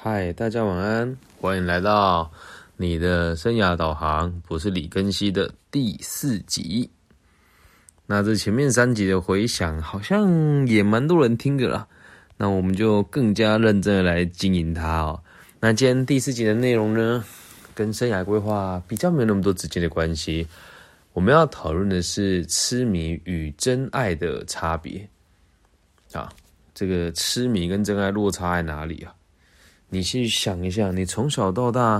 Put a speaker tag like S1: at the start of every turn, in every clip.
S1: 嗨，大家晚安，欢迎来到你的生涯导航，我是李根熙的第四集。那这前面三集的回响好像也蛮多人听的啦，那我们就更加认真的来经营它哦。那今天第四集的内容呢，跟生涯规划比较没有那么多直接的关系，我们要讨论的是痴迷与真爱的差别啊。这个痴迷跟真爱落差在哪里啊？你去想一下，你从小到大，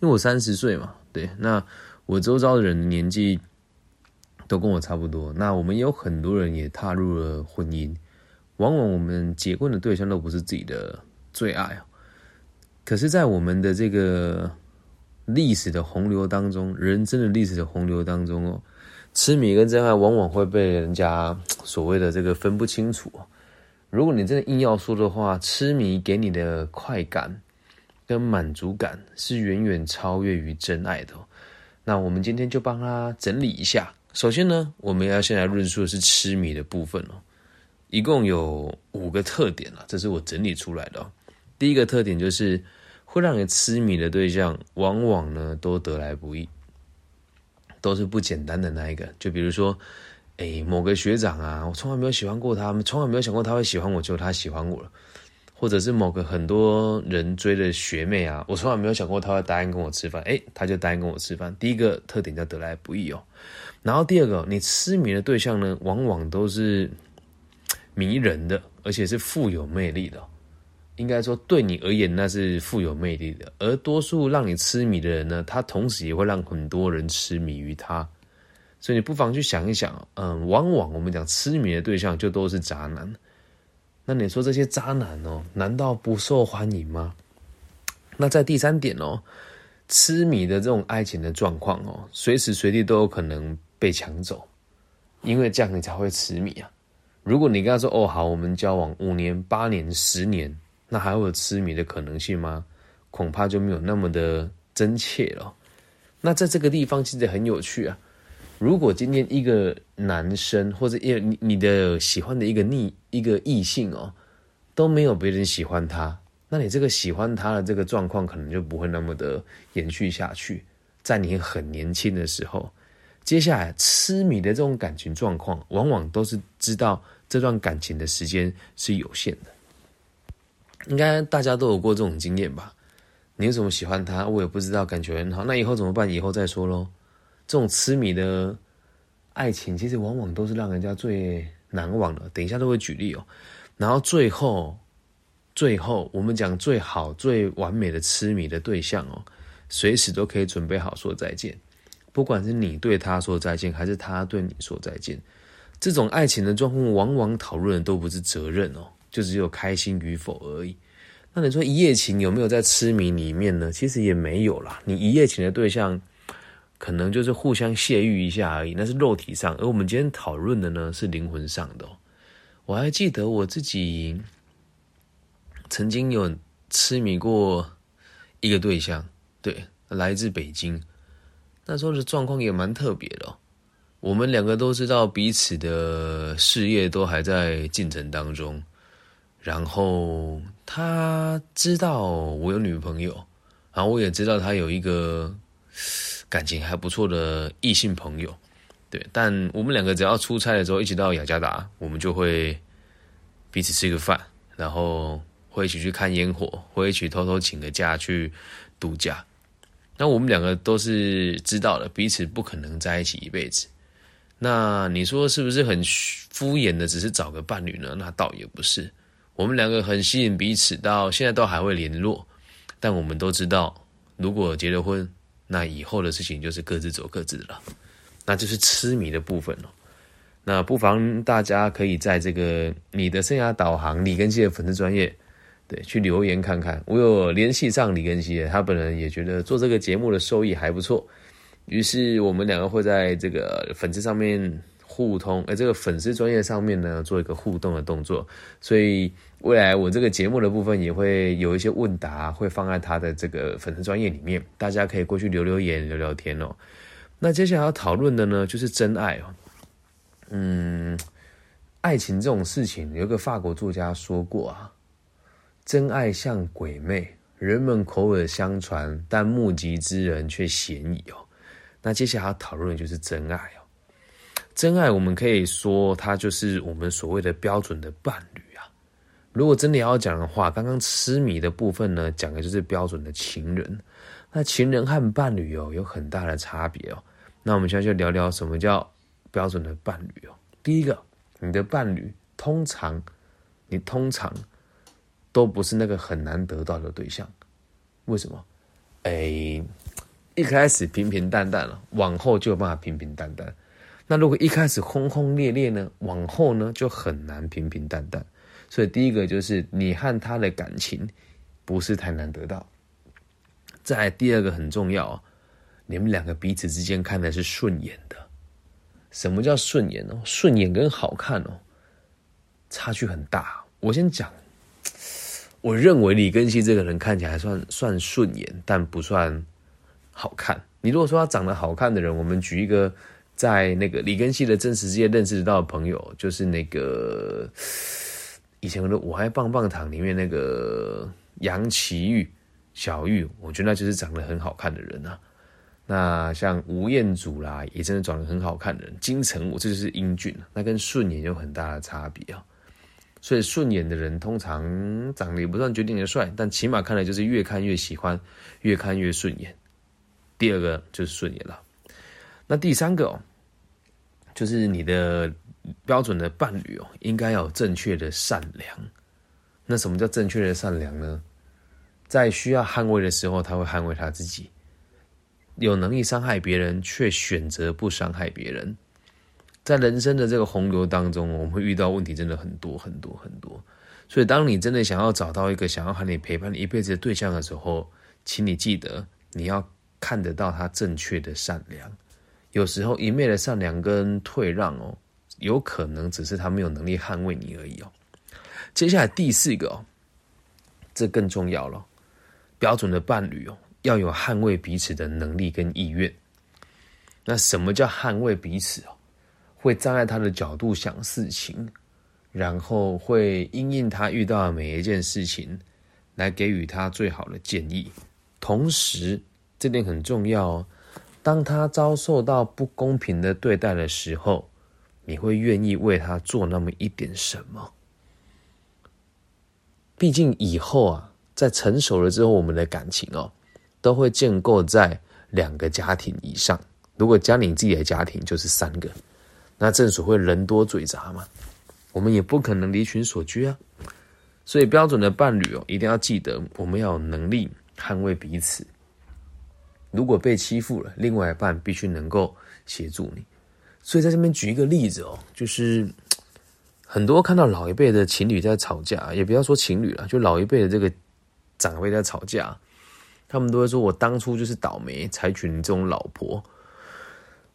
S1: 因为我三十岁嘛，对，那我周遭的人的年纪都跟我差不多。那我们有很多人也踏入了婚姻，往往我们结婚的对象都不是自己的最爱啊。可是，在我们的这个历史的洪流当中，人生的历史的洪流当中哦，痴迷跟真爱往往会被人家所谓的这个分不清楚如果你真的硬要说的话，痴迷给你的快感跟满足感是远远超越于真爱的。那我们今天就帮他整理一下。首先呢，我们要先来论述的是痴迷的部分哦，一共有五个特点啊，这是我整理出来的。第一个特点就是会让你痴迷的对象，往往呢都得来不易，都是不简单的那一个。就比如说。哎，某个学长啊，我从来没有喜欢过他，从来没有想过他会喜欢我，就他喜欢我了。或者是某个很多人追的学妹啊，我从来没有想过他会答应跟我吃饭，哎，他就答应跟我吃饭。第一个特点叫得来不易哦。然后第二个，你痴迷的对象呢，往往都是迷人的，而且是富有魅力的。应该说，对你而言那是富有魅力的，而多数让你痴迷的人呢，他同时也会让很多人痴迷于他。所以你不妨去想一想，嗯，往往我们讲痴迷的对象就都是渣男。那你说这些渣男哦，难道不受欢迎吗？那在第三点哦，痴迷的这种爱情的状况哦，随时随地都有可能被抢走，因为这样你才会痴迷啊。如果你跟他说哦好，我们交往五年、八年、十年，那还会有痴迷的可能性吗？恐怕就没有那么的真切了。那在这个地方其实很有趣啊。如果今天一个男生或者一你你的喜欢的一个逆一个异性哦，都没有别人喜欢他，那你这个喜欢他的这个状况可能就不会那么的延续下去。在你很年轻的时候，接下来痴迷的这种感情状况，往往都是知道这段感情的时间是有限的。应该大家都有过这种经验吧？你为什么喜欢他？我也不知道，感觉很好。那以后怎么办？以后再说喽。这种痴迷的爱情，其实往往都是让人家最难忘的。等一下都会举例哦。然后最后，最后我们讲最好、最完美的痴迷的对象哦，随时都可以准备好说再见。不管是你对他说再见，还是他对你说再见，这种爱情的状况，往往讨论的都不是责任哦，就只有开心与否而已。那你说一夜情有没有在痴迷里面呢？其实也没有啦。你一夜情的对象。可能就是互相泄欲一下而已，那是肉体上，而我们今天讨论的呢是灵魂上的。我还记得我自己曾经有痴迷过一个对象，对，来自北京。那时候的状况也蛮特别的，我们两个都知道彼此的事业都还在进程当中，然后他知道我有女朋友，然后我也知道他有一个。感情还不错的异性朋友，对，但我们两个只要出差的时候一起到雅加达，我们就会彼此吃个饭，然后会一起去看烟火，会一起偷偷请个假去度假。那我们两个都是知道的，彼此不可能在一起一辈子。那你说是不是很敷衍的，只是找个伴侣呢？那倒也不是，我们两个很吸引彼此，到现在都还会联络。但我们都知道，如果结了婚。那以后的事情就是各自走各自的了，那就是痴迷的部分了。那不妨大家可以在这个你的生涯导航李根熙的粉丝专业，对，去留言看看。我有联系上李根熙，他本人也觉得做这个节目的收益还不错，于是我们两个会在这个粉丝上面。互通，而这个粉丝专业上面呢，做一个互动的动作，所以未来我这个节目的部分也会有一些问答，会放在他的这个粉丝专业里面，大家可以过去留留言、聊聊天哦。那接下来要讨论的呢，就是真爱哦。嗯，爱情这种事情，有个法国作家说过啊，真爱像鬼魅，人们口耳相传，但目击之人却嫌疑哦。那接下来要讨论的就是真爱哦。真爱，我们可以说它就是我们所谓的标准的伴侣啊。如果真的要讲的话，刚刚痴迷的部分呢，讲的就是标准的情人。那情人和伴侣哦，有很大的差别哦。那我们现在就聊聊什么叫标准的伴侣哦。第一个，你的伴侣通常，你通常。都不是那个很难得到的对象，为什么？哎，一开始平平淡淡了，往后就有办法平平淡淡。那如果一开始轰轰烈烈呢，往后呢就很难平平淡淡。所以第一个就是你和他的感情不是太难得到。再第二个很重要，你们两个彼此之间看的是顺眼的。什么叫顺眼哦？顺眼跟好看哦，差距很大。我先讲。我认为李根熙这个人看起来算算顺眼，但不算好看。你如果说他长得好看的人，我们举一个在那个李根熙的真实世界认识到的朋友，就是那个以前的《我爱棒棒糖》里面那个杨奇玉小玉，我觉得那就是长得很好看的人啊。那像吴彦祖啦，也真的长得很好看的人。金城武这就是英俊，那跟顺眼有很大的差别啊。所以顺眼的人通常长得也不算绝顶的帅，但起码看来就是越看越喜欢，越看越顺眼。第二个就是顺眼了。那第三个哦，就是你的标准的伴侣哦，应该要有正确的善良。那什么叫正确的善良呢？在需要捍卫的时候，他会捍卫他自己；有能力伤害别人，却选择不伤害别人。在人生的这个洪流当中，我们会遇到问题，真的很多很多很多。所以，当你真的想要找到一个想要和你陪伴你一辈子的对象的时候，请你记得，你要看得到他正确的善良。有时候一昧的善良跟退让哦，有可能只是他没有能力捍卫你而已哦。接下来第四个哦，这更重要了，标准的伴侣哦，要有捍卫彼此的能力跟意愿。那什么叫捍卫彼此哦？会站在他的角度想事情，然后会因应他遇到的每一件事情，来给予他最好的建议。同时，这点很重要哦。当他遭受到不公平的对待的时候，你会愿意为他做那么一点什么？毕竟以后啊，在成熟了之后，我们的感情哦，都会建构在两个家庭以上。如果加你自己的家庭，就是三个。那正所谓人多嘴杂嘛，我们也不可能离群所居啊。所以标准的伴侣哦，一定要记得，我们要有能力捍卫彼此。如果被欺负了，另外一半必须能够协助你。所以在这边举一个例子哦，就是很多看到老一辈的情侣在吵架，也不要说情侣了，就老一辈的这个长辈在吵架，他们都会说：“我当初就是倒霉，才娶你这种老婆。”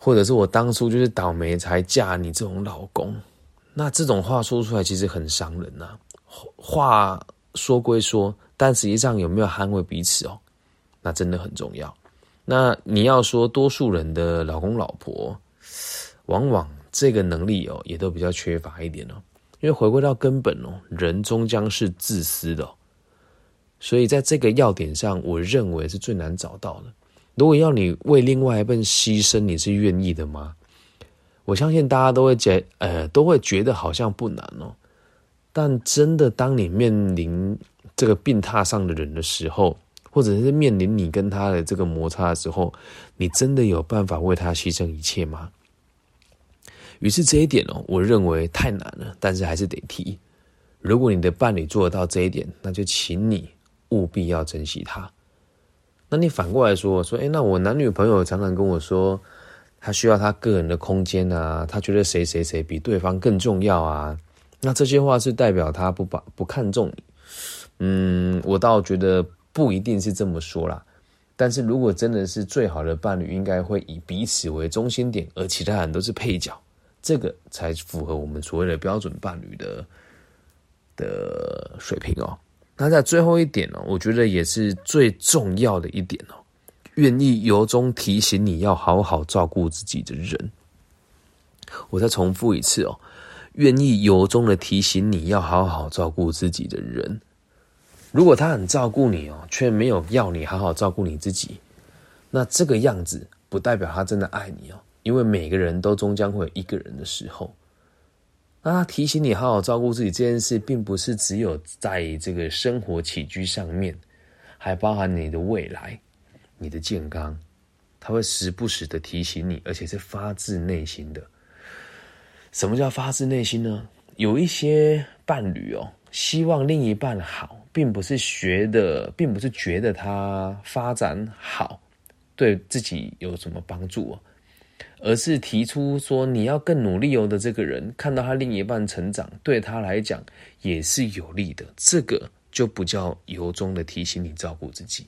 S1: 或者是我当初就是倒霉才嫁你这种老公，那这种话说出来其实很伤人呐。话说归说，但实际上有没有捍卫彼此哦？那真的很重要。那你要说多数人的老公老婆，往往这个能力哦，也都比较缺乏一点哦。因为回归到根本哦，人终将是自私的，所以在这个要点上，我认为是最难找到的。如果要你为另外一半牺牲，你是愿意的吗？我相信大家都会觉，呃，都会觉得好像不难哦。但真的，当你面临这个病榻上的人的时候，或者是面临你跟他的这个摩擦的时候，你真的有办法为他牺牲一切吗？于是这一点哦，我认为太难了，但是还是得提。如果你的伴侣做得到这一点，那就请你务必要珍惜他。那你反过来说，说，哎，那我男女朋友常常跟我说，他需要他个人的空间啊，他觉得谁谁谁比对方更重要啊。那这些话是代表他不把不看重你？嗯，我倒觉得不一定是这么说啦。但是如果真的是最好的伴侣，应该会以彼此为中心点，而其他人都是配角，这个才符合我们所谓的标准伴侣的的水平哦。那在最后一点哦，我觉得也是最重要的一点哦，愿意由衷提醒你要好好照顾自己的人。我再重复一次哦，愿意由衷的提醒你要好好照顾自己的人。如果他很照顾你哦，却没有要你好好照顾你自己，那这个样子不代表他真的爱你哦。因为每个人都终将会有一个人的时候，那他提醒你好好照顾自己这件事，并不是只有在这个生活起居上面，还包含你的未来、你的健康，他会时不时的提醒你，而且是发自内心的。什么叫发自内心呢？有一些伴侣哦，希望另一半好，并不是学的，并不是觉得他发展好，对自己有什么帮助哦。而是提出说你要更努力哦的这个人，看到他另一半成长，对他来讲也是有利的。这个就不叫由衷的提醒你照顾自己。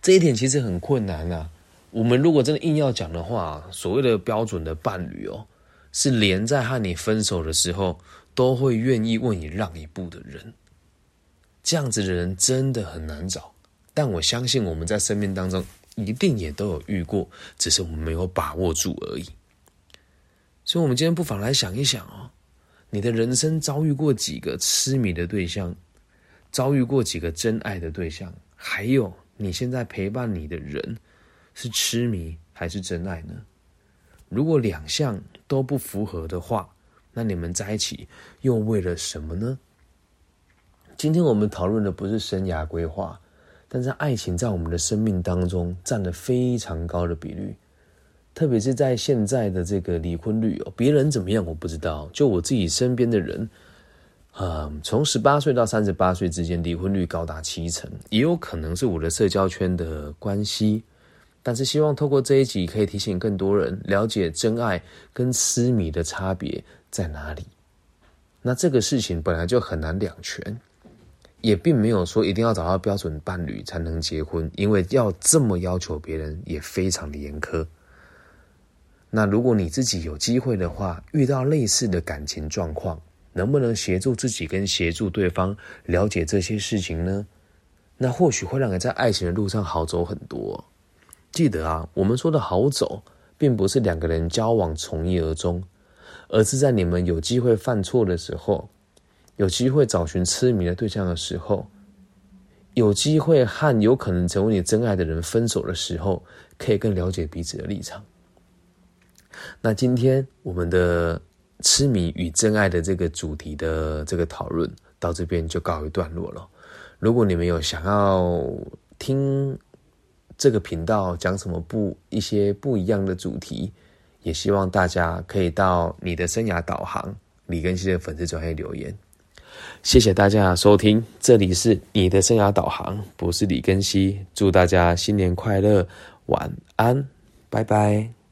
S1: 这一点其实很困难啊。我们如果真的硬要讲的话，所谓的标准的伴侣哦，是连在和你分手的时候都会愿意为你让一步的人。这样子的人真的很难找，但我相信我们在生命当中。一定也都有遇过，只是我们没有把握住而已。所以，我们今天不妨来想一想哦，你的人生遭遇过几个痴迷的对象，遭遇过几个真爱的对象，还有你现在陪伴你的人是痴迷还是真爱呢？如果两项都不符合的话，那你们在一起又为了什么呢？今天我们讨论的不是生涯规划。但是爱情在我们的生命当中占了非常高的比率，特别是在现在的这个离婚率哦，别人怎么样我不知道，就我自己身边的人，啊，从十八岁到三十八岁之间离婚率高达七成，也有可能是我的社交圈的关系。但是希望透过这一集可以提醒更多人了解真爱跟痴迷的差别在哪里。那这个事情本来就很难两全。也并没有说一定要找到标准伴侣才能结婚，因为要这么要求别人也非常的严苛。那如果你自己有机会的话，遇到类似的感情状况，能不能协助自己跟协助对方了解这些事情呢？那或许会让人在爱情的路上好走很多。记得啊，我们说的好走，并不是两个人交往从一而终，而是在你们有机会犯错的时候。有机会找寻痴迷的对象的时候，有机会和有可能成为你真爱的人分手的时候，可以更了解彼此的立场。那今天我们的痴迷与真爱的这个主题的这个讨论到这边就告一段落了。如果你们有想要听这个频道讲什么不一些不一样的主题，也希望大家可以到你的生涯导航李根熙的粉丝专业留言。谢谢大家收听，这里是你的生涯导航，我是李根熙。祝大家新年快乐，晚安，拜拜。